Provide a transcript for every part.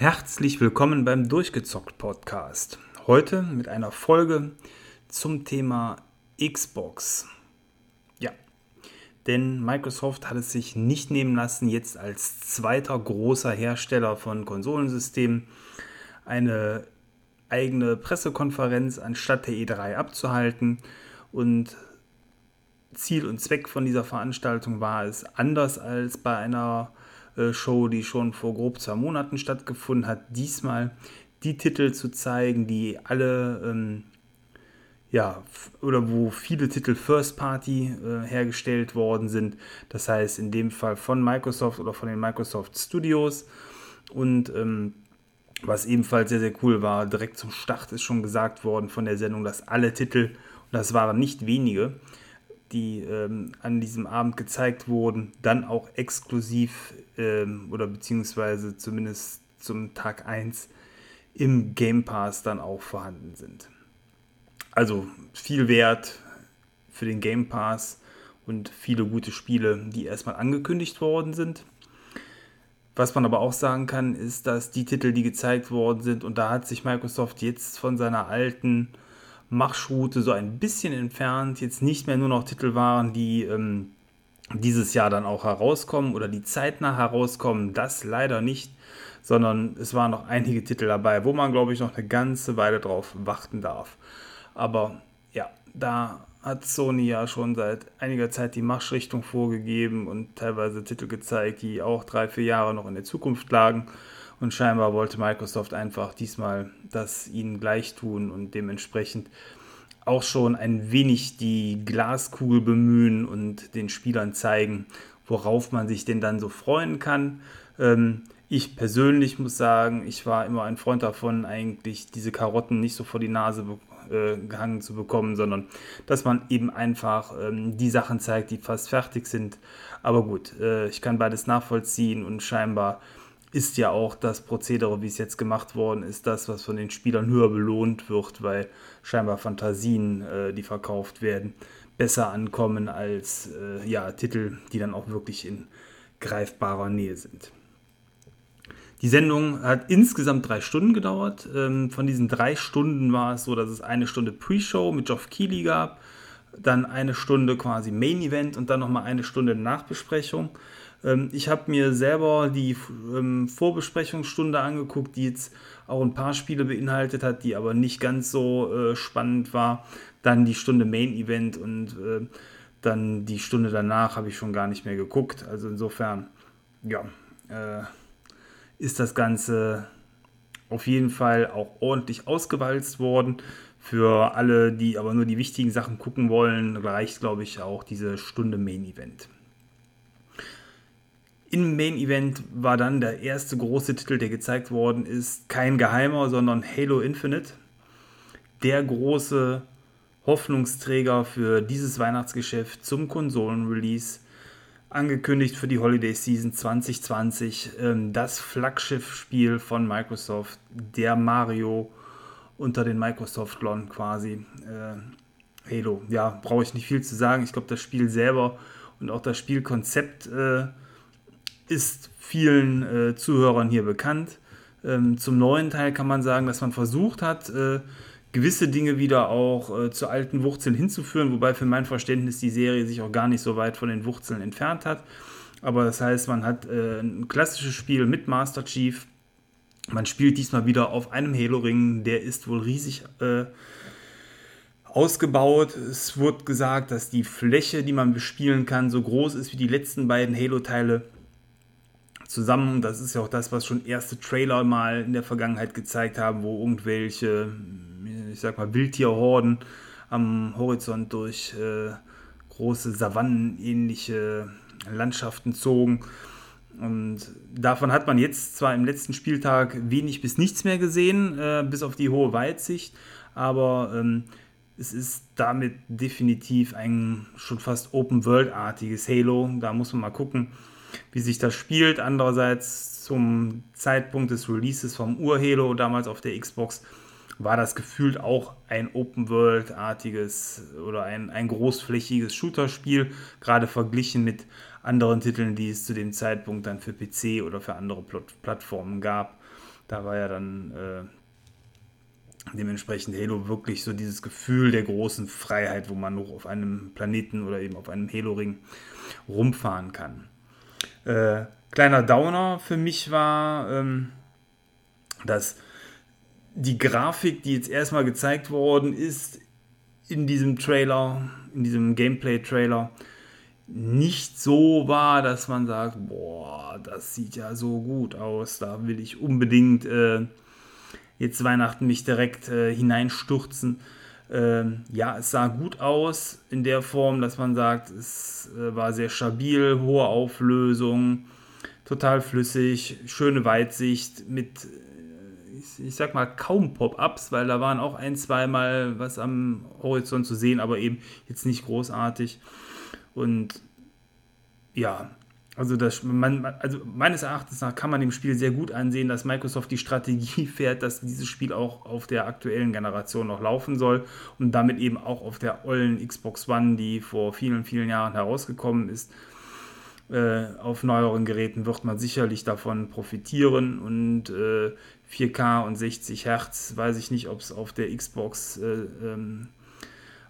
Herzlich willkommen beim Durchgezockt Podcast. Heute mit einer Folge zum Thema Xbox. Ja, denn Microsoft hat es sich nicht nehmen lassen, jetzt als zweiter großer Hersteller von Konsolensystemen eine eigene Pressekonferenz anstatt der E3 abzuhalten. Und Ziel und Zweck von dieser Veranstaltung war es, anders als bei einer Show, die schon vor grob zwei Monaten stattgefunden hat, diesmal die Titel zu zeigen, die alle, ähm, ja, oder wo viele Titel First Party äh, hergestellt worden sind. Das heißt, in dem Fall von Microsoft oder von den Microsoft Studios. Und ähm, was ebenfalls sehr, sehr cool war, direkt zum Start ist schon gesagt worden von der Sendung, dass alle Titel, und das waren nicht wenige, die ähm, an diesem Abend gezeigt wurden, dann auch exklusiv ähm, oder beziehungsweise zumindest zum Tag 1 im Game Pass dann auch vorhanden sind. Also viel Wert für den Game Pass und viele gute Spiele, die erstmal angekündigt worden sind. Was man aber auch sagen kann, ist, dass die Titel, die gezeigt worden sind, und da hat sich Microsoft jetzt von seiner alten Marschroute so ein bisschen entfernt, jetzt nicht mehr nur noch Titel waren, die ähm, dieses Jahr dann auch herauskommen oder die zeitnah herauskommen, das leider nicht, sondern es waren noch einige Titel dabei, wo man, glaube ich, noch eine ganze Weile drauf warten darf. Aber ja, da hat Sony ja schon seit einiger Zeit die Marschrichtung vorgegeben und teilweise Titel gezeigt, die auch drei, vier Jahre noch in der Zukunft lagen. Und scheinbar wollte Microsoft einfach diesmal das ihnen gleich tun und dementsprechend auch schon ein wenig die Glaskugel bemühen und den Spielern zeigen, worauf man sich denn dann so freuen kann. Ähm, ich persönlich muss sagen, ich war immer ein Freund davon, eigentlich diese Karotten nicht so vor die Nase äh, gehangen zu bekommen, sondern dass man eben einfach ähm, die Sachen zeigt, die fast fertig sind. Aber gut, äh, ich kann beides nachvollziehen und scheinbar ist ja auch das Prozedere, wie es jetzt gemacht worden ist, das, was von den Spielern höher belohnt wird, weil scheinbar Fantasien, äh, die verkauft werden, besser ankommen als äh, ja, Titel, die dann auch wirklich in greifbarer Nähe sind. Die Sendung hat insgesamt drei Stunden gedauert. Ähm, von diesen drei Stunden war es so, dass es eine Stunde Pre-Show mit Geoff Keighley gab, dann eine Stunde quasi Main Event und dann nochmal eine Stunde Nachbesprechung. Ähm, ich habe mir selber die ähm, Vorbesprechungsstunde angeguckt, die jetzt auch ein paar Spiele beinhaltet hat, die aber nicht ganz so äh, spannend war. Dann die Stunde Main Event und äh, dann die Stunde danach habe ich schon gar nicht mehr geguckt. Also insofern, ja, äh, ist das Ganze auf jeden Fall auch ordentlich ausgewalzt worden. Für alle, die aber nur die wichtigen Sachen gucken wollen, reicht, glaube ich, auch diese Stunde Main Event. Im Main Event war dann der erste große Titel, der gezeigt worden ist, kein geheimer, sondern Halo Infinite. Der große Hoffnungsträger für dieses Weihnachtsgeschäft zum Konsolenrelease. Angekündigt für die Holiday Season 2020. Ähm, das Flaggschiffspiel von Microsoft, der Mario unter den Microsoft-Lon quasi. Äh, Halo, ja, brauche ich nicht viel zu sagen. Ich glaube, das Spiel selber und auch das Spielkonzept äh, ist vielen äh, Zuhörern hier bekannt. Ähm, zum neuen Teil kann man sagen, dass man versucht hat, äh, gewisse Dinge wieder auch äh, zu alten Wurzeln hinzuführen, wobei für mein Verständnis die Serie sich auch gar nicht so weit von den Wurzeln entfernt hat. Aber das heißt, man hat äh, ein klassisches Spiel mit Master Chief. Man spielt diesmal wieder auf einem Halo-Ring, der ist wohl riesig äh, ausgebaut. Es wurde gesagt, dass die Fläche, die man bespielen kann, so groß ist wie die letzten beiden Halo-Teile zusammen. Das ist ja auch das, was schon erste Trailer mal in der Vergangenheit gezeigt haben, wo irgendwelche, ich sag mal, Wildtierhorden am Horizont durch äh, große Savannen-ähnliche Landschaften zogen. Und davon hat man jetzt zwar im letzten Spieltag wenig bis nichts mehr gesehen, äh, bis auf die hohe Weitsicht, aber ähm, es ist damit definitiv ein schon fast Open-World-artiges Halo. Da muss man mal gucken, wie sich das spielt. Andererseits zum Zeitpunkt des Releases vom Ur-Halo damals auf der Xbox war das gefühlt auch ein Open-World-artiges oder ein, ein großflächiges Shooter-Spiel, gerade verglichen mit anderen Titeln, die es zu dem Zeitpunkt dann für PC oder für andere Plattformen gab. Da war ja dann äh, dementsprechend Halo wirklich so dieses Gefühl der großen Freiheit, wo man noch auf einem Planeten oder eben auf einem Halo-Ring rumfahren kann. Äh, kleiner Downer für mich war, ähm, dass die Grafik, die jetzt erstmal gezeigt worden ist in diesem Trailer, in diesem Gameplay-Trailer, nicht so war, dass man sagt, boah, das sieht ja so gut aus, da will ich unbedingt äh, jetzt Weihnachten mich direkt äh, hineinstürzen. Ähm, ja, es sah gut aus in der Form, dass man sagt, es äh, war sehr stabil, hohe Auflösung, total flüssig, schöne Weitsicht mit, äh, ich, ich sag mal, kaum Pop-ups, weil da waren auch ein, zweimal was am Horizont zu sehen, aber eben jetzt nicht großartig. Und ja, also, das, man, also meines Erachtens nach kann man dem Spiel sehr gut ansehen, dass Microsoft die Strategie fährt, dass dieses Spiel auch auf der aktuellen Generation noch laufen soll und damit eben auch auf der ollen Xbox One, die vor vielen, vielen Jahren herausgekommen ist. Äh, auf neueren Geräten wird man sicherlich davon profitieren und äh, 4K und 60 Hertz, weiß ich nicht, ob es auf der Xbox, äh, ähm,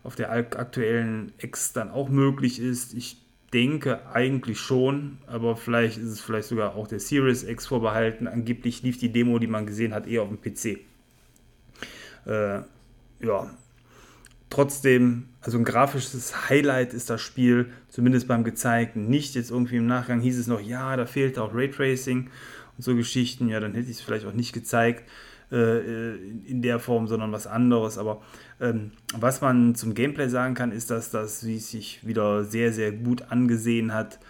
auf der aktuellen X dann auch möglich ist. Ich denke eigentlich schon, aber vielleicht ist es vielleicht sogar auch der Series X vorbehalten. Angeblich lief die Demo, die man gesehen hat, eher auf dem PC. Äh, ja, trotzdem, also ein grafisches Highlight ist das Spiel, zumindest beim gezeigten. Nicht jetzt irgendwie im Nachgang hieß es noch, ja, da fehlt auch Raytracing und so Geschichten. Ja, dann hätte ich es vielleicht auch nicht gezeigt. Äh, in der Form, sondern was anderes. Aber ähm, was man zum Gameplay sagen kann, ist, dass das wie sich wieder sehr, sehr gut angesehen hat,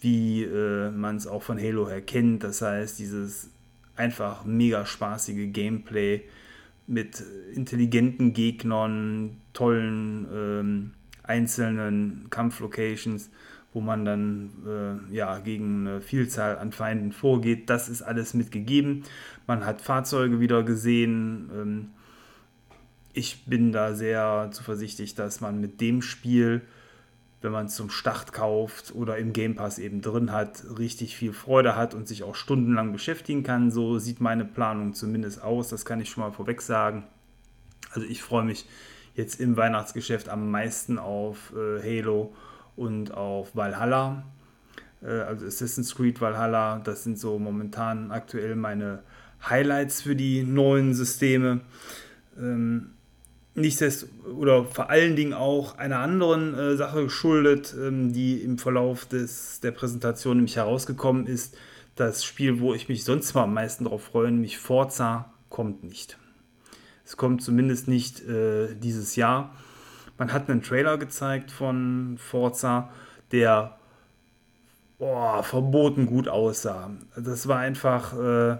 wie äh, man es auch von Halo her kennt. Das heißt, dieses einfach mega spaßige Gameplay mit intelligenten Gegnern, tollen ähm, einzelnen Kampflocations wo man dann äh, ja, gegen eine Vielzahl an Feinden vorgeht. Das ist alles mitgegeben. Man hat Fahrzeuge wieder gesehen. Ähm, ich bin da sehr zuversichtlich, dass man mit dem Spiel, wenn man es zum Start kauft oder im Game Pass eben drin hat, richtig viel Freude hat und sich auch stundenlang beschäftigen kann. So sieht meine Planung zumindest aus. Das kann ich schon mal vorweg sagen. Also ich freue mich jetzt im Weihnachtsgeschäft am meisten auf äh, Halo und auf Valhalla. Äh, also Assassin's Creed Valhalla, das sind so momentan aktuell meine Highlights für die neuen Systeme. Ähm, nichtsdest oder vor allen Dingen auch einer anderen äh, Sache geschuldet, ähm, die im Verlauf des, der Präsentation nämlich herausgekommen ist. Das Spiel, wo ich mich sonst mal am meisten darauf freue, nämlich Forza, kommt nicht. Es kommt zumindest nicht äh, dieses Jahr. Man hat einen Trailer gezeigt von Forza, der oh, verboten gut aussah. Das war einfach, äh,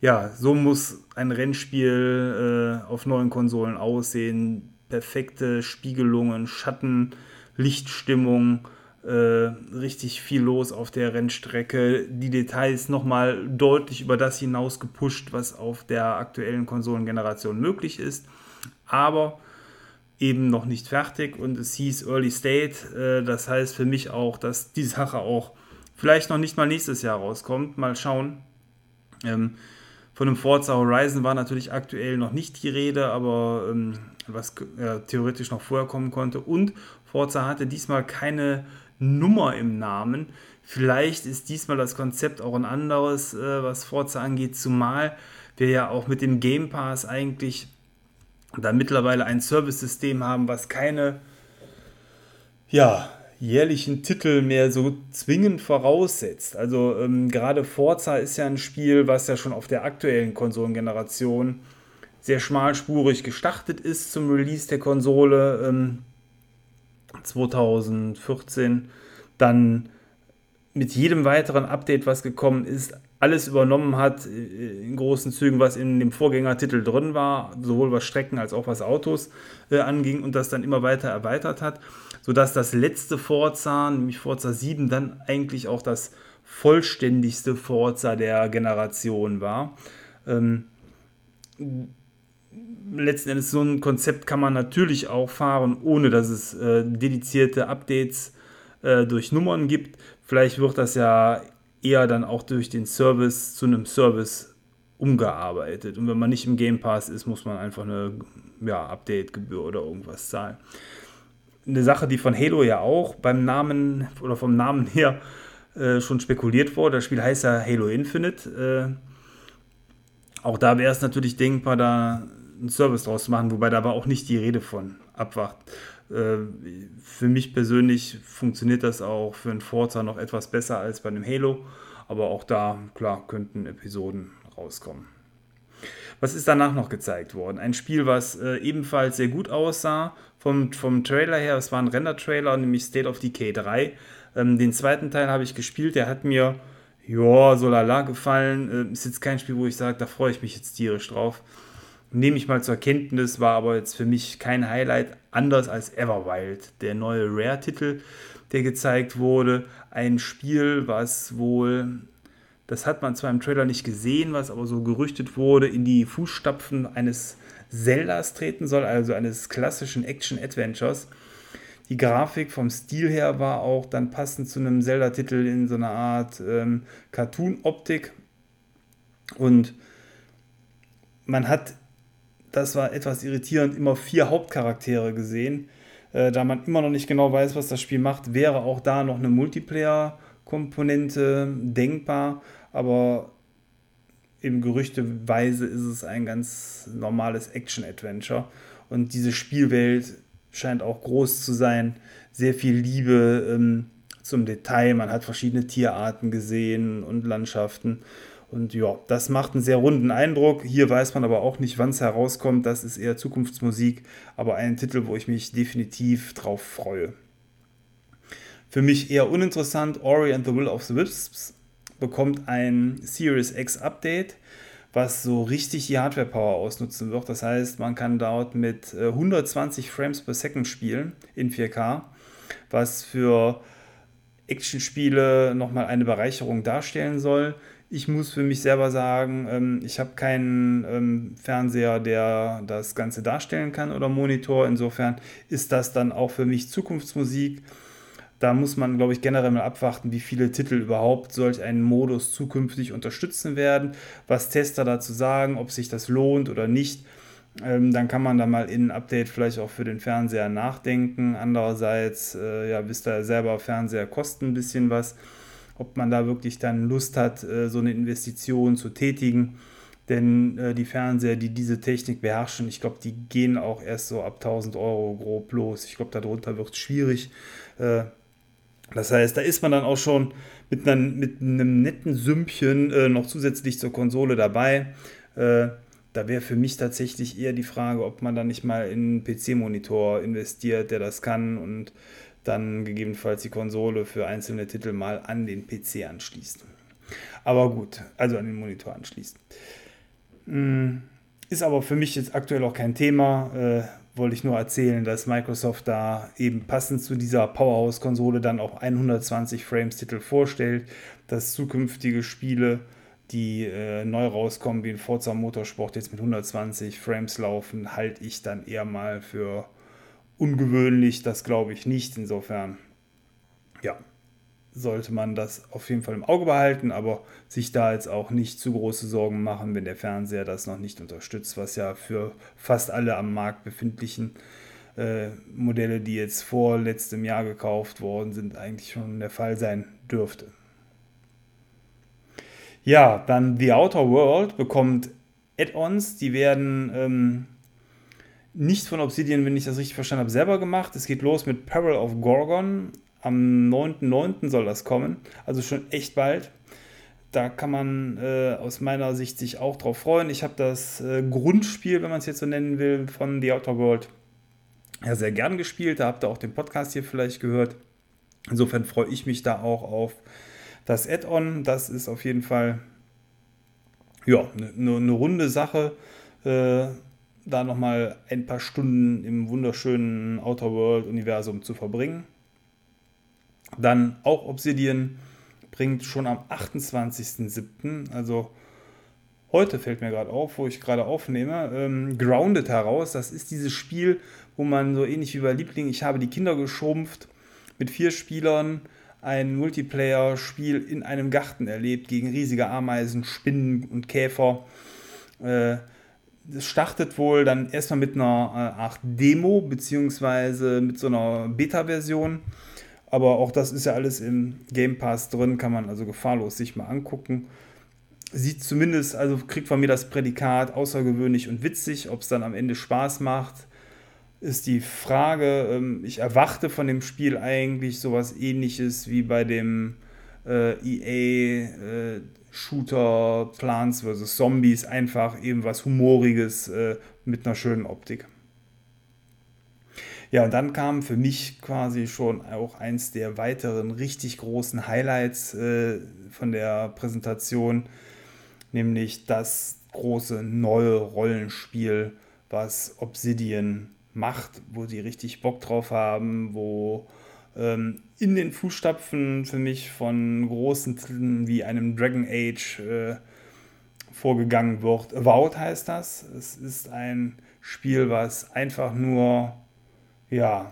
ja, so muss ein Rennspiel äh, auf neuen Konsolen aussehen. Perfekte Spiegelungen, Schatten, Lichtstimmung, äh, richtig viel los auf der Rennstrecke. Die Details nochmal deutlich über das hinaus gepusht, was auf der aktuellen Konsolengeneration möglich ist. Aber eben noch nicht fertig und es hieß Early State. Äh, das heißt für mich auch, dass die Sache auch vielleicht noch nicht mal nächstes Jahr rauskommt. Mal schauen. Ähm, von einem Forza Horizon war natürlich aktuell noch nicht die Rede, aber ähm, was äh, theoretisch noch vorher kommen konnte. Und Forza hatte diesmal keine Nummer im Namen. Vielleicht ist diesmal das Konzept auch ein anderes, äh, was Forza angeht, zumal wir ja auch mit dem Game Pass eigentlich da mittlerweile ein Service-System haben, was keine ja, jährlichen Titel mehr so zwingend voraussetzt. Also ähm, gerade Forza ist ja ein Spiel, was ja schon auf der aktuellen Konsolengeneration sehr schmalspurig gestartet ist zum Release der Konsole ähm, 2014. Dann mit jedem weiteren Update, was gekommen ist, alles übernommen hat, äh, in großen Zügen, was in dem Vorgängertitel drin war, sowohl was Strecken als auch was Autos äh, anging und das dann immer weiter erweitert hat, sodass das letzte Forza, nämlich Forza 7, dann eigentlich auch das vollständigste Forza der Generation war. Ähm, letzten Endes so ein Konzept kann man natürlich auch fahren, ohne dass es äh, dedizierte Updates äh, durch Nummern gibt. Vielleicht wird das ja eher dann auch durch den Service zu einem Service umgearbeitet. Und wenn man nicht im Game Pass ist, muss man einfach eine ja, Update-Gebühr oder irgendwas zahlen. Eine Sache, die von Halo ja auch beim Namen oder vom Namen her äh, schon spekuliert wurde. Das Spiel heißt ja Halo Infinite. Äh, auch da wäre es natürlich denkbar, da einen Service draus zu machen, wobei da aber auch nicht die Rede von abwacht. Äh, für mich persönlich funktioniert das auch für einen Forza noch etwas besser als bei einem Halo, aber auch da, klar, könnten Episoden rauskommen. Was ist danach noch gezeigt worden? Ein Spiel, was äh, ebenfalls sehr gut aussah vom, vom Trailer her. Es war ein Render-Trailer, nämlich State of Decay 3. Ähm, den zweiten Teil habe ich gespielt, der hat mir, ja, so lala gefallen. Äh, ist jetzt kein Spiel, wo ich sage, da freue ich mich jetzt tierisch drauf. Nehme ich mal zur Kenntnis, war aber jetzt für mich kein Highlight, anders als Everwild, der neue Rare-Titel, der gezeigt wurde. Ein Spiel, was wohl das hat man zwar im Trailer nicht gesehen, was aber so gerüchtet wurde, in die Fußstapfen eines Zeldas treten soll, also eines klassischen Action-Adventures. Die Grafik vom Stil her war auch dann passend zu einem Zelda-Titel in so einer Art ähm, Cartoon-Optik. Und man hat, das war etwas irritierend, immer vier Hauptcharaktere gesehen. Äh, da man immer noch nicht genau weiß, was das Spiel macht, wäre auch da noch eine Multiplayer-Komponente denkbar aber eben gerüchteweise ist es ein ganz normales Action-Adventure. Und diese Spielwelt scheint auch groß zu sein. Sehr viel Liebe ähm, zum Detail. Man hat verschiedene Tierarten gesehen und Landschaften. Und ja, das macht einen sehr runden Eindruck. Hier weiß man aber auch nicht, wann es herauskommt. Das ist eher Zukunftsmusik, aber ein Titel, wo ich mich definitiv drauf freue. Für mich eher uninteressant, Ori and the Will of the Wisps bekommt ein Series X Update, was so richtig die Hardware Power ausnutzen wird. Das heißt, man kann dort mit 120 äh, Frames per Second spielen in 4K, was für Actionspiele nochmal eine Bereicherung darstellen soll. Ich muss für mich selber sagen, ähm, ich habe keinen ähm, Fernseher, der das Ganze darstellen kann oder Monitor. Insofern ist das dann auch für mich Zukunftsmusik. Da muss man, glaube ich, generell mal abwarten, wie viele Titel überhaupt solch einen Modus zukünftig unterstützen werden, was Tester dazu sagen, ob sich das lohnt oder nicht. Ähm, dann kann man da mal in ein Update vielleicht auch für den Fernseher nachdenken. Andererseits, äh, ja, wisst ihr selber, Fernseher kosten ein bisschen was. Ob man da wirklich dann Lust hat, äh, so eine Investition zu tätigen. Denn äh, die Fernseher, die diese Technik beherrschen, ich glaube, die gehen auch erst so ab 1000 Euro grob los. Ich glaube, darunter wird es schwierig. Äh, das heißt, da ist man dann auch schon mit, einer, mit einem netten Sümpchen noch zusätzlich zur Konsole dabei. Da wäre für mich tatsächlich eher die Frage, ob man dann nicht mal in einen PC-Monitor investiert, der das kann und dann gegebenenfalls die Konsole für einzelne Titel mal an den PC anschließt. Aber gut, also an den Monitor anschließt. Hm, ist aber für mich jetzt aktuell auch kein Thema. Äh, wollte ich nur erzählen, dass Microsoft da eben passend zu dieser Powerhouse-Konsole dann auch 120 Frames-Titel vorstellt, dass zukünftige Spiele, die äh, neu rauskommen, wie in Forza Motorsport jetzt mit 120 Frames laufen, halte ich dann eher mal für ungewöhnlich. Das glaube ich nicht. Insofern, ja, sollte man das auf jeden Fall im Auge behalten, aber sich da jetzt auch nicht zu große Sorgen machen, wenn der Fernseher das noch nicht unterstützt, was ja für fast alle am Markt befindlichen äh, Modelle, die jetzt vor letztem Jahr gekauft worden sind, eigentlich schon der Fall sein dürfte. Ja, dann The Outer World bekommt Add-ons, die werden ähm, nicht von Obsidian, wenn ich das richtig verstanden habe, selber gemacht. Es geht los mit Peril of Gorgon, am 9.9. soll das kommen, also schon echt bald. Da kann man äh, aus meiner Sicht sich auch drauf freuen. Ich habe das äh, Grundspiel, wenn man es jetzt so nennen will, von The Outer World ja sehr gern gespielt. Da habt ihr auch den Podcast hier vielleicht gehört. Insofern freue ich mich da auch auf das Add-on. Das ist auf jeden Fall ja, eine ne, ne runde Sache. Äh, da nochmal ein paar Stunden im wunderschönen Outer World-Universum zu verbringen. Dann auch Obsidian bringt schon am 28.07., also heute fällt mir gerade auf, wo ich gerade aufnehme, ähm, Grounded heraus. Das ist dieses Spiel, wo man so ähnlich wie bei Liebling, ich habe die Kinder geschrumpft, mit vier Spielern ein Multiplayer-Spiel in einem Garten erlebt gegen riesige Ameisen, Spinnen und Käfer. Äh, das startet wohl dann erstmal mit einer äh, Art Demo, beziehungsweise mit so einer Beta-Version. Aber auch das ist ja alles im Game Pass drin, kann man also gefahrlos sich mal angucken. Sieht zumindest, also kriegt von mir das Prädikat außergewöhnlich und witzig. Ob es dann am Ende Spaß macht, ist die Frage. Ähm, ich erwarte von dem Spiel eigentlich sowas ähnliches wie bei dem äh, EA äh, Shooter Plants vs. Zombies. Einfach eben was Humoriges äh, mit einer schönen Optik. Ja, und dann kam für mich quasi schon auch eins der weiteren richtig großen Highlights äh, von der Präsentation, nämlich das große neue Rollenspiel, was Obsidian macht, wo sie richtig Bock drauf haben, wo ähm, in den Fußstapfen für mich von großen Titeln wie einem Dragon Age äh, vorgegangen wird. Avowed heißt das. Es ist ein Spiel, was einfach nur, ja,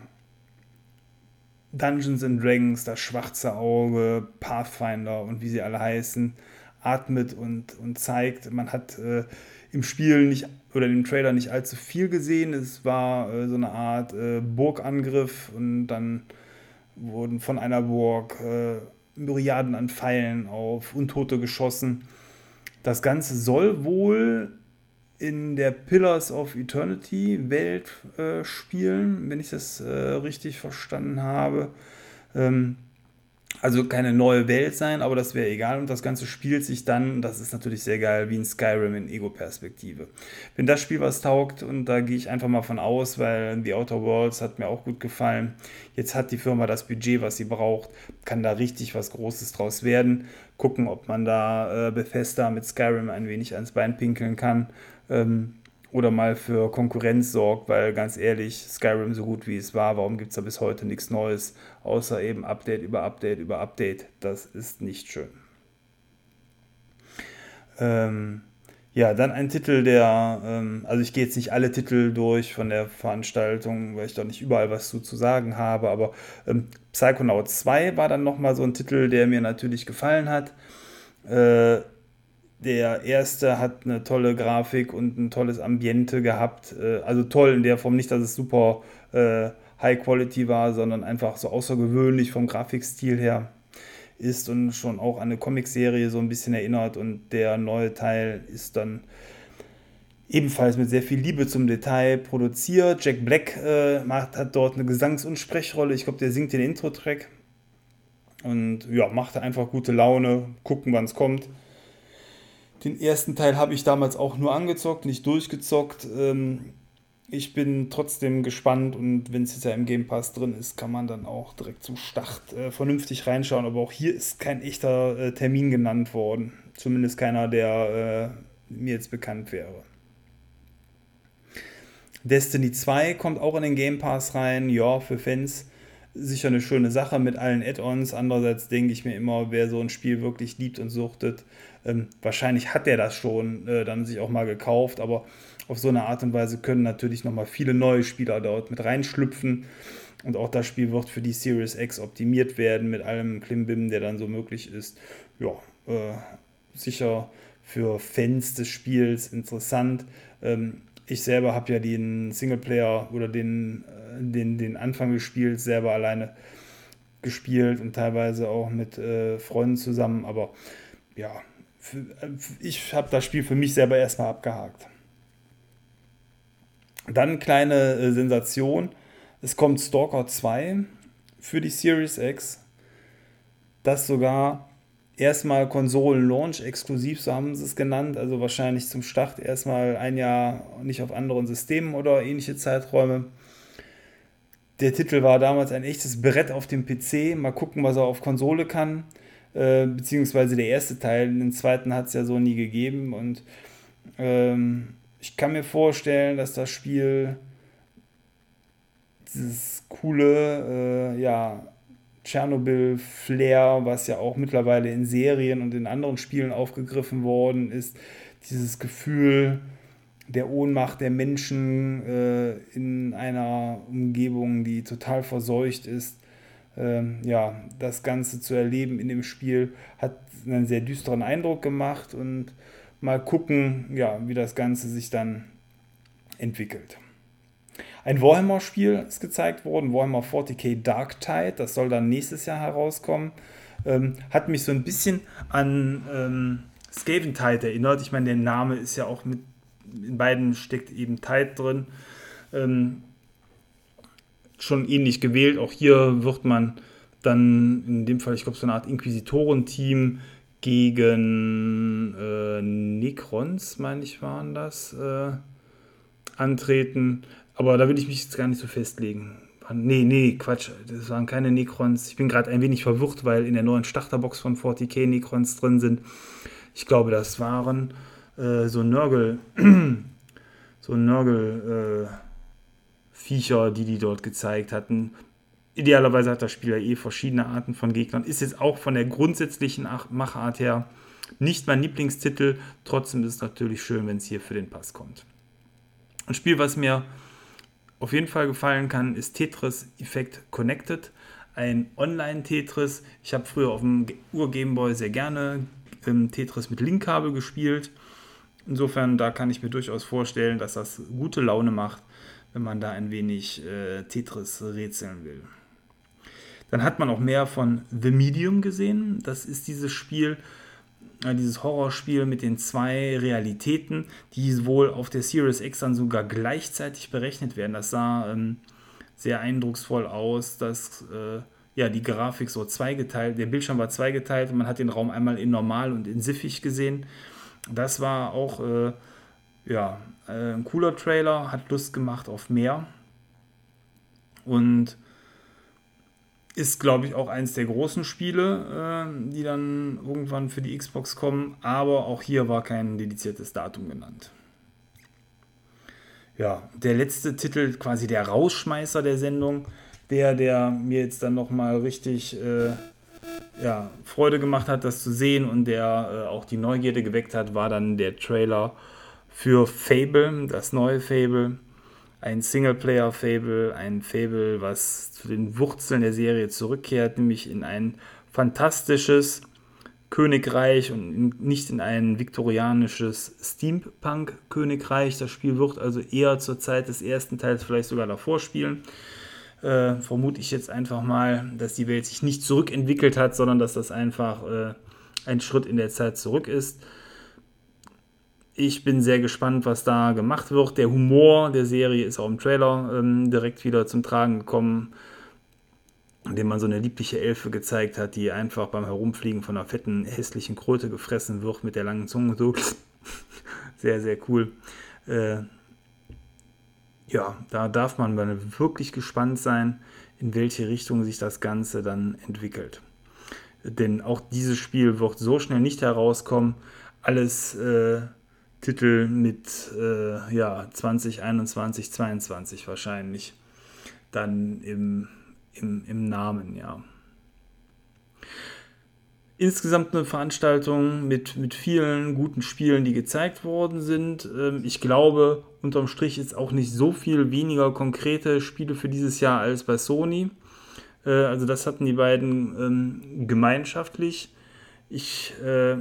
Dungeons and Dragons, das schwarze Auge, Pathfinder und wie sie alle heißen, atmet und, und zeigt. Man hat äh, im Spiel nicht oder im Trailer nicht allzu viel gesehen. Es war äh, so eine Art äh, Burgangriff und dann wurden von einer Burg äh, Myriaden an Pfeilen auf Untote geschossen. Das Ganze soll wohl in der Pillars of Eternity Welt äh, spielen, wenn ich das äh, richtig verstanden habe. Ähm, also keine neue Welt sein, aber das wäre egal und das Ganze spielt sich dann, das ist natürlich sehr geil, wie ein Skyrim in Ego-Perspektive. Wenn das Spiel was taugt und da gehe ich einfach mal von aus, weil The Outer Worlds hat mir auch gut gefallen. Jetzt hat die Firma das Budget, was sie braucht, kann da richtig was Großes draus werden. Gucken, ob man da äh, Bethesda mit Skyrim ein wenig ans Bein pinkeln kann. Ähm, oder mal für Konkurrenz sorgt, weil ganz ehrlich, Skyrim so gut wie es war, warum gibt es da bis heute nichts Neues, außer eben Update über Update über Update. Das ist nicht schön. Ähm, ja, dann ein Titel, der, ähm, also ich gehe jetzt nicht alle Titel durch von der Veranstaltung, weil ich da nicht überall was zu, zu sagen habe, aber ähm, Psychonauts 2 war dann nochmal so ein Titel, der mir natürlich gefallen hat. Äh, der erste hat eine tolle Grafik und ein tolles Ambiente gehabt. Äh, also toll in der Form, nicht, dass es super äh, High Quality war, sondern einfach so außergewöhnlich vom Grafikstil her ist und schon auch an eine Comicserie so ein bisschen erinnert. Und der neue Teil ist dann ebenfalls mit sehr viel Liebe zum Detail produziert. Jack Black äh, macht, hat dort eine Gesangs- und Sprechrolle. Ich glaube, der singt den Intro-Track. Und ja, macht einfach gute Laune. Gucken, wann es kommt. Den ersten Teil habe ich damals auch nur angezockt, nicht durchgezockt. Ähm, ich bin trotzdem gespannt und wenn es jetzt ja im Game Pass drin ist, kann man dann auch direkt zum Start äh, vernünftig reinschauen. Aber auch hier ist kein echter äh, Termin genannt worden. Zumindest keiner, der äh, mir jetzt bekannt wäre. Destiny 2 kommt auch in den Game Pass rein. Ja, für Fans sicher eine schöne Sache mit allen Add-ons. Andererseits denke ich mir immer, wer so ein Spiel wirklich liebt und suchtet, ähm, wahrscheinlich hat der das schon äh, dann sich auch mal gekauft, aber auf so eine Art und Weise können natürlich nochmal viele neue Spieler dort mit reinschlüpfen. Und auch das Spiel wird für die Series X optimiert werden mit allem Klimbim, der dann so möglich ist. Ja, äh, sicher für Fans des Spiels interessant. Ähm, ich selber habe ja den Singleplayer oder den, äh, den, den Anfang des Spiels selber alleine gespielt und teilweise auch mit äh, Freunden zusammen. Aber ja, für, äh, ich habe das Spiel für mich selber erstmal abgehakt. Dann kleine äh, Sensation. Es kommt Stalker 2 für die Series X. Das sogar erstmal Konsolen-Launch exklusiv, so haben sie es genannt. Also wahrscheinlich zum Start erstmal ein Jahr nicht auf anderen Systemen oder ähnliche Zeiträume. Der Titel war damals ein echtes Brett auf dem PC. Mal gucken, was er auf Konsole kann. Äh, beziehungsweise der erste Teil. Den zweiten hat es ja so nie gegeben. Und ähm, ich kann mir vorstellen, dass das Spiel dieses coole, äh, ja, Tschernobyl-Flair, was ja auch mittlerweile in Serien und in anderen Spielen aufgegriffen worden ist, dieses Gefühl der Ohnmacht der Menschen äh, in einer Umgebung, die total verseucht ist, ähm, ja, das Ganze zu erleben in dem Spiel hat einen sehr düsteren Eindruck gemacht und mal gucken, ja, wie das Ganze sich dann entwickelt. Ein Warhammer-Spiel ist gezeigt worden, Warhammer 40k Dark Tide, das soll dann nächstes Jahr herauskommen. Ähm, hat mich so ein bisschen an ähm, Skaven Tide erinnert. Ich meine, der Name ist ja auch mit, in beiden steckt eben Tide drin. Ähm, schon ähnlich gewählt. Auch hier wird man dann in dem Fall, ich glaube, so eine Art Inquisitorenteam gegen äh, Necrons, meine ich, waren das, äh, antreten. Aber da will ich mich jetzt gar nicht so festlegen. Nee, nee, Quatsch, das waren keine Necrons. Ich bin gerade ein wenig verwirrt, weil in der neuen Starterbox von 40k Necrons drin sind. Ich glaube, das waren äh, so Nörgel, so Nörgel, äh, Viecher, die die dort gezeigt hatten. Idealerweise hat das Spiel ja eh verschiedene Arten von Gegnern. Ist jetzt auch von der grundsätzlichen Machart her nicht mein Lieblingstitel. Trotzdem ist es natürlich schön, wenn es hier für den Pass kommt. Ein Spiel, was mir auf jeden Fall gefallen kann, ist Tetris Effect Connected. Ein Online-Tetris. Ich habe früher auf dem Ur-Gameboy sehr gerne ähm, Tetris mit Linkkabel gespielt. Insofern, da kann ich mir durchaus vorstellen, dass das gute Laune macht wenn man da ein wenig äh, Tetris rätseln will. Dann hat man auch mehr von The Medium gesehen. Das ist dieses Spiel, äh, dieses Horrorspiel mit den zwei Realitäten, die wohl auf der Series X dann sogar gleichzeitig berechnet werden. Das sah ähm, sehr eindrucksvoll aus, dass äh, ja, die Grafik so zweigeteilt, der Bildschirm war zweigeteilt und man hat den Raum einmal in normal und in siffig gesehen. Das war auch äh, ja, äh, ein cooler Trailer, hat Lust gemacht auf mehr. Und ist, glaube ich, auch eines der großen Spiele, äh, die dann irgendwann für die Xbox kommen. Aber auch hier war kein dediziertes Datum genannt. Ja, der letzte Titel, quasi der Rausschmeißer der Sendung, der, der mir jetzt dann nochmal richtig äh, ja, Freude gemacht hat, das zu sehen und der äh, auch die Neugierde geweckt hat, war dann der Trailer für Fable, das neue Fable. Ein Singleplayer-Fable, ein Fable, was zu den Wurzeln der Serie zurückkehrt, nämlich in ein fantastisches Königreich und nicht in ein viktorianisches Steampunk-Königreich. Das Spiel wird also eher zur Zeit des ersten Teils vielleicht sogar davor spielen. Äh, vermute ich jetzt einfach mal, dass die Welt sich nicht zurückentwickelt hat, sondern dass das einfach äh, ein Schritt in der Zeit zurück ist. Ich bin sehr gespannt, was da gemacht wird. Der Humor der Serie ist auch im Trailer ähm, direkt wieder zum Tragen gekommen, indem man so eine liebliche Elfe gezeigt hat, die einfach beim Herumfliegen von einer fetten, hässlichen Kröte gefressen wird mit der langen Zunge. So sehr, sehr cool. Äh, ja, da darf man wirklich gespannt sein, in welche Richtung sich das Ganze dann entwickelt. Denn auch dieses Spiel wird so schnell nicht herauskommen. Alles äh, Titel mit äh, ja, 2021, 22 wahrscheinlich dann im, im, im Namen, ja. Insgesamt eine Veranstaltung mit, mit vielen guten Spielen, die gezeigt worden sind. Ähm, ich glaube, unterm Strich ist auch nicht so viel weniger konkrete Spiele für dieses Jahr als bei Sony. Äh, also das hatten die beiden ähm, gemeinschaftlich. Ich äh,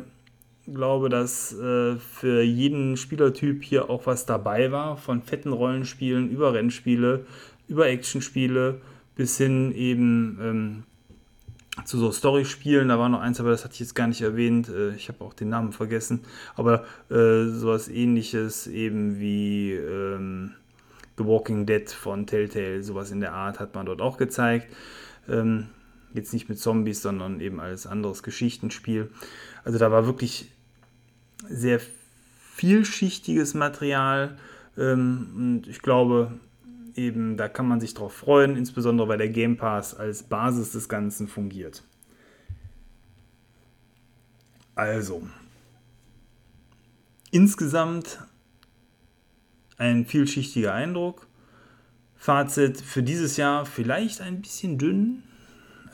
glaube, dass äh, für jeden Spielertyp hier auch was dabei war, von fetten Rollenspielen über Rennspiele, über Actionspiele bis hin eben ähm, zu so Story-Spielen. Da war noch eins, aber das hatte ich jetzt gar nicht erwähnt. Äh, ich habe auch den Namen vergessen. Aber äh, sowas ähnliches eben wie ähm, The Walking Dead von Telltale, sowas in der Art hat man dort auch gezeigt. Ähm, jetzt nicht mit Zombies, sondern eben als anderes Geschichtenspiel. Also da war wirklich sehr vielschichtiges Material ähm, und ich glaube, eben da kann man sich drauf freuen, insbesondere weil der Game Pass als Basis des Ganzen fungiert. Also, insgesamt ein vielschichtiger Eindruck. Fazit für dieses Jahr vielleicht ein bisschen dünn.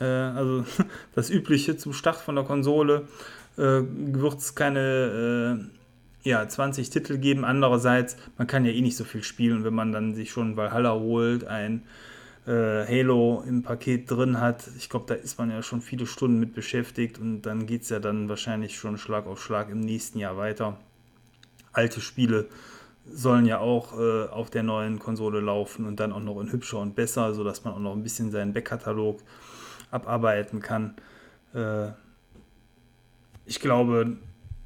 Äh, also das Übliche zum Start von der Konsole äh, wird es keine äh, ja, 20 Titel geben. Andererseits, man kann ja eh nicht so viel spielen, wenn man dann sich schon Valhalla holt, ein äh, Halo im Paket drin hat, ich glaube, da ist man ja schon viele Stunden mit beschäftigt und dann geht es ja dann wahrscheinlich schon Schlag auf Schlag im nächsten Jahr weiter. Alte Spiele sollen ja auch äh, auf der neuen Konsole laufen und dann auch noch in hübscher und besser, sodass man auch noch ein bisschen seinen Backkatalog abarbeiten kann. Äh, ich glaube,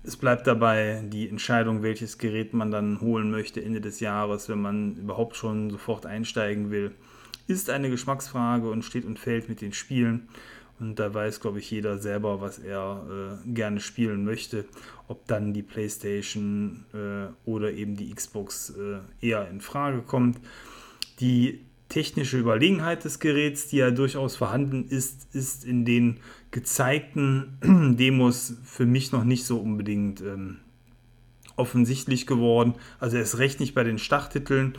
es bleibt dabei die Entscheidung, welches Gerät man dann holen möchte Ende des Jahres, wenn man überhaupt schon sofort einsteigen will ist eine Geschmacksfrage und steht und fällt mit den Spielen. Und da weiß, glaube ich, jeder selber, was er äh, gerne spielen möchte. Ob dann die PlayStation äh, oder eben die Xbox äh, eher in Frage kommt. Die technische Überlegenheit des Geräts, die ja durchaus vorhanden ist, ist in den gezeigten Demos für mich noch nicht so unbedingt ähm, offensichtlich geworden. Also erst recht nicht bei den Starttiteln.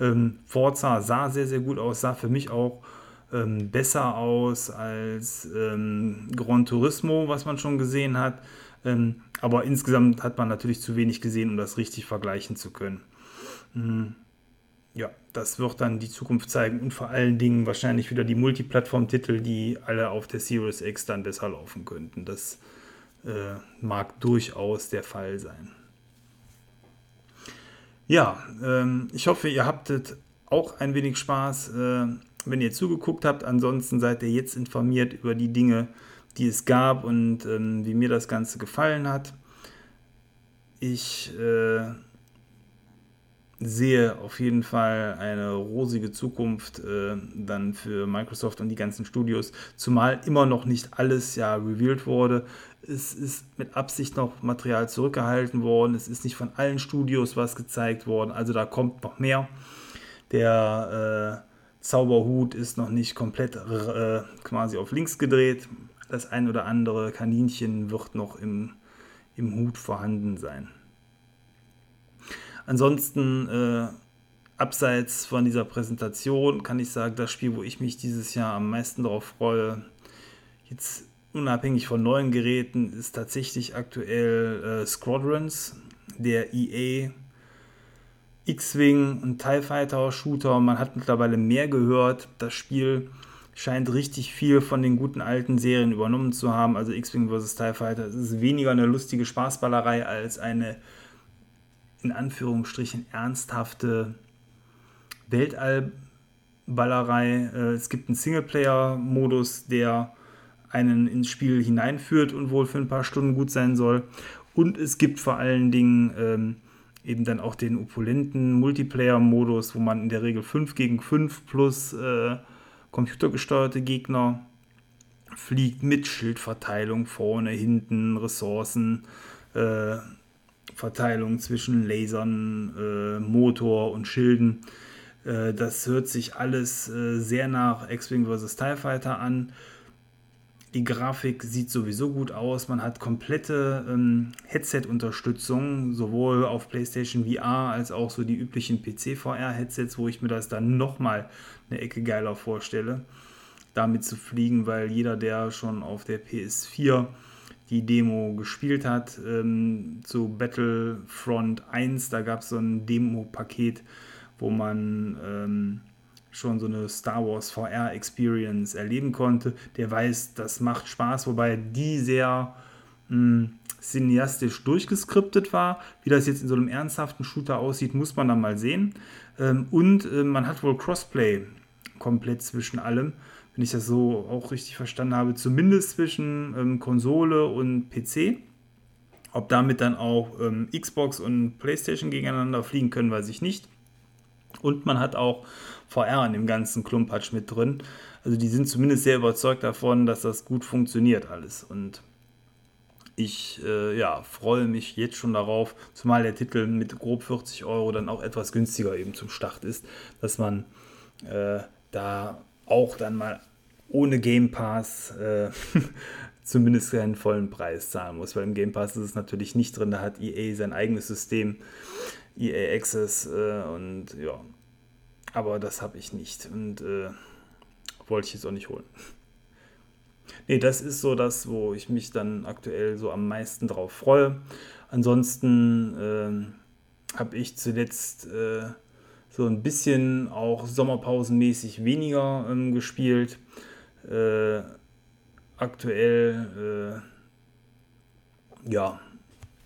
Ähm, Forza sah sehr, sehr gut aus, sah für mich auch ähm, besser aus als ähm, Gran Turismo, was man schon gesehen hat. Ähm, aber insgesamt hat man natürlich zu wenig gesehen, um das richtig vergleichen zu können. Mhm. Ja, das wird dann die Zukunft zeigen und vor allen Dingen wahrscheinlich wieder die Multiplattform-Titel, die alle auf der Series X dann besser laufen könnten. Das äh, mag durchaus der Fall sein. Ja, ähm, ich hoffe, ihr habtet auch ein wenig Spaß, äh, wenn ihr zugeguckt habt. Ansonsten seid ihr jetzt informiert über die Dinge, die es gab und ähm, wie mir das Ganze gefallen hat. Ich äh, sehe auf jeden Fall eine rosige Zukunft äh, dann für Microsoft und die ganzen Studios, zumal immer noch nicht alles ja revealed wurde. Es ist mit Absicht noch Material zurückgehalten worden. Es ist nicht von allen Studios was gezeigt worden. Also da kommt noch mehr. Der äh, Zauberhut ist noch nicht komplett äh, quasi auf links gedreht. Das ein oder andere Kaninchen wird noch im, im Hut vorhanden sein. Ansonsten, äh, abseits von dieser Präsentation, kann ich sagen, das Spiel, wo ich mich dieses Jahr am meisten darauf freue, jetzt unabhängig von neuen Geräten, ist tatsächlich aktuell äh, Squadrons, der EA X-Wing und TIE Fighter Shooter. Man hat mittlerweile mehr gehört. Das Spiel scheint richtig viel von den guten alten Serien übernommen zu haben. Also X-Wing vs. TIE Fighter. Es ist weniger eine lustige Spaßballerei als eine in Anführungsstrichen ernsthafte Weltallballerei. Äh, es gibt einen Singleplayer-Modus, der einen ins Spiel hineinführt und wohl für ein paar Stunden gut sein soll. Und es gibt vor allen Dingen ähm, eben dann auch den opulenten Multiplayer-Modus, wo man in der Regel 5 gegen 5 plus äh, computergesteuerte Gegner fliegt mit Schildverteilung vorne, hinten, Ressourcen, äh, Verteilung zwischen Lasern, äh, Motor und Schilden. Äh, das hört sich alles äh, sehr nach X-Wing vs. TIE Fighter an. Die Grafik sieht sowieso gut aus. Man hat komplette ähm, Headset-Unterstützung, sowohl auf PlayStation VR als auch so die üblichen PC-VR-Headsets, wo ich mir das dann nochmal eine Ecke geiler vorstelle, damit zu fliegen, weil jeder, der schon auf der PS4 die Demo gespielt hat. Ähm, zu Battlefront 1, da gab es so ein Demo-Paket, wo man ähm, schon so eine Star Wars VR-Experience erleben konnte. Der weiß, das macht Spaß, wobei die sehr mh, hm, cineastisch durchgeskriptet war. Wie das jetzt in so einem ernsthaften Shooter aussieht, muss man dann mal sehen. Ähm, und äh, man hat wohl Crossplay komplett zwischen allem wenn ich das so auch richtig verstanden habe, zumindest zwischen ähm, Konsole und PC. Ob damit dann auch ähm, Xbox und PlayStation gegeneinander fliegen können, weiß ich nicht. Und man hat auch VR in dem ganzen Klumpatsch mit drin. Also die sind zumindest sehr überzeugt davon, dass das gut funktioniert alles. Und ich äh, ja, freue mich jetzt schon darauf, zumal der Titel mit grob 40 Euro dann auch etwas günstiger eben zum Start ist, dass man äh, da auch dann mal ohne Game Pass äh, zumindest keinen vollen Preis zahlen muss, weil im Game Pass ist es natürlich nicht drin, da hat EA sein eigenes System, EA Access äh, und ja, aber das habe ich nicht und äh, wollte ich jetzt auch nicht holen. Nee, das ist so das, wo ich mich dann aktuell so am meisten drauf freue. Ansonsten äh, habe ich zuletzt äh, so ein bisschen auch sommerpausenmäßig weniger ähm, gespielt. Äh, aktuell, äh, ja,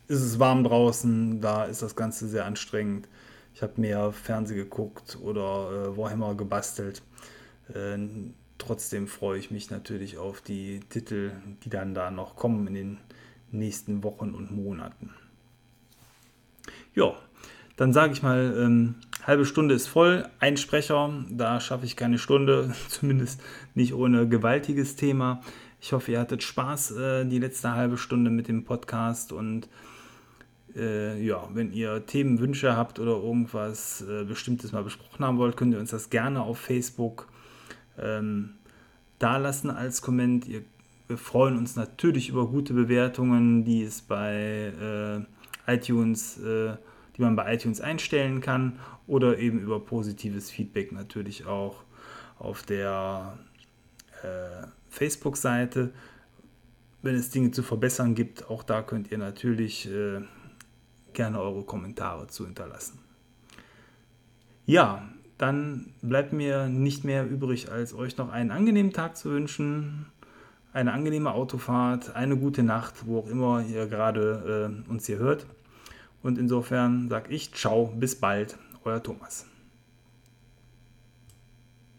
ist es warm draußen, da ist das Ganze sehr anstrengend. Ich habe mehr Fernseh geguckt oder äh, Warhammer gebastelt. Äh, trotzdem freue ich mich natürlich auf die Titel, die dann da noch kommen in den nächsten Wochen und Monaten. Ja, dann sage ich mal, ähm, halbe Stunde ist voll, ein Sprecher, da schaffe ich keine Stunde, zumindest nicht ohne gewaltiges Thema. Ich hoffe, ihr hattet Spaß äh, die letzte halbe Stunde mit dem Podcast und äh, ja, wenn ihr Themenwünsche habt oder irgendwas äh, Bestimmtes mal besprochen haben wollt, könnt ihr uns das gerne auf Facebook ähm, dalassen als Komment. Ihr, wir freuen uns natürlich über gute Bewertungen, die es bei äh, iTunes, äh, die man bei iTunes einstellen kann, oder eben über positives Feedback natürlich auch auf der äh, Facebook-Seite. Wenn es Dinge zu verbessern gibt, auch da könnt ihr natürlich äh, gerne eure Kommentare zu hinterlassen. Ja, dann bleibt mir nicht mehr übrig, als euch noch einen angenehmen Tag zu wünschen, eine angenehme Autofahrt, eine gute Nacht, wo auch immer ihr gerade äh, uns hier hört. Und insofern sage ich ciao, bis bald, euer Thomas.